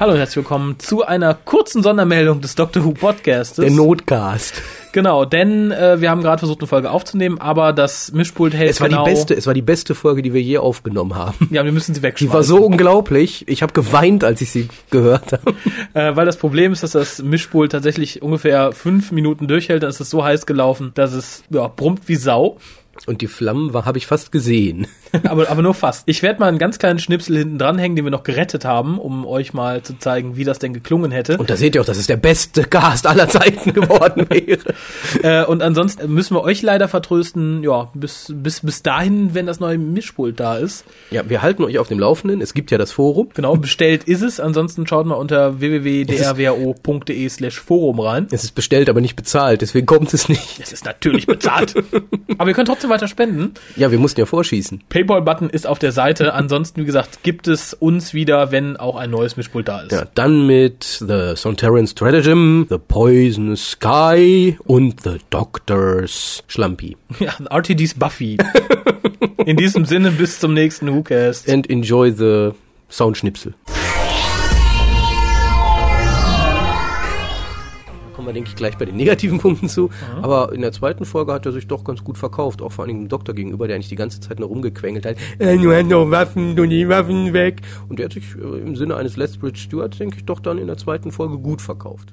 Hallo und herzlich willkommen zu einer kurzen Sondermeldung des Doctor Who Podcastes. Der Notcast. Genau, denn äh, wir haben gerade versucht, eine Folge aufzunehmen, aber das Mischpult hält Es war genau. die beste, es war die beste Folge, die wir je aufgenommen haben. Ja, wir müssen sie Die wegschmeißen. war so unglaublich. Ich habe geweint, als ich sie gehört habe. Äh, weil das Problem ist, dass das Mischpult tatsächlich ungefähr fünf Minuten durchhält, dann ist es so heiß gelaufen, dass es ja, brummt wie Sau. Und die Flammen habe ich fast gesehen. aber, aber nur fast. Ich werde mal einen ganz kleinen Schnipsel hinten dranhängen, den wir noch gerettet haben, um euch mal zu zeigen, wie das denn geklungen hätte. Und da seht ihr auch, dass es der beste Cast aller Zeiten geworden wäre. Äh, und ansonsten müssen wir euch leider vertrösten, ja, bis, bis, bis dahin, wenn das neue Mischpult da ist. Ja, wir halten euch auf dem Laufenden. Es gibt ja das Forum. Genau, bestellt ist es. Ansonsten schaut mal unter www.drwo.de slash Forum rein. Es ist bestellt, aber nicht bezahlt. Deswegen kommt es nicht. Es ist natürlich bezahlt. Aber ihr könnt trotzdem weiter spenden. Ja, wir mussten ja vorschießen. Paypal-Button ist auf der Seite. Ansonsten, wie gesagt, gibt es uns wieder, wenn auch ein neues Mischpult da ist. Ja, dann mit The Sontaran Stratagem, The Poisonous Sky und The Doctor's Schlampi. Ja, RTDs Buffy. In diesem Sinne, bis zum nächsten WhoCast. And enjoy the Soundschnipsel. Wir, denke ich, gleich bei den negativen Punkten zu. Aber in der zweiten Folge hat er sich doch ganz gut verkauft, auch vor allem dem Doktor gegenüber, der eigentlich die ganze Zeit nur rumgequengelt hat. Äh, hast noch Waffen, du die Waffen weg. Und der hat sich äh, im Sinne eines Lethbridge Stewart, denke ich, doch dann in der zweiten Folge gut verkauft.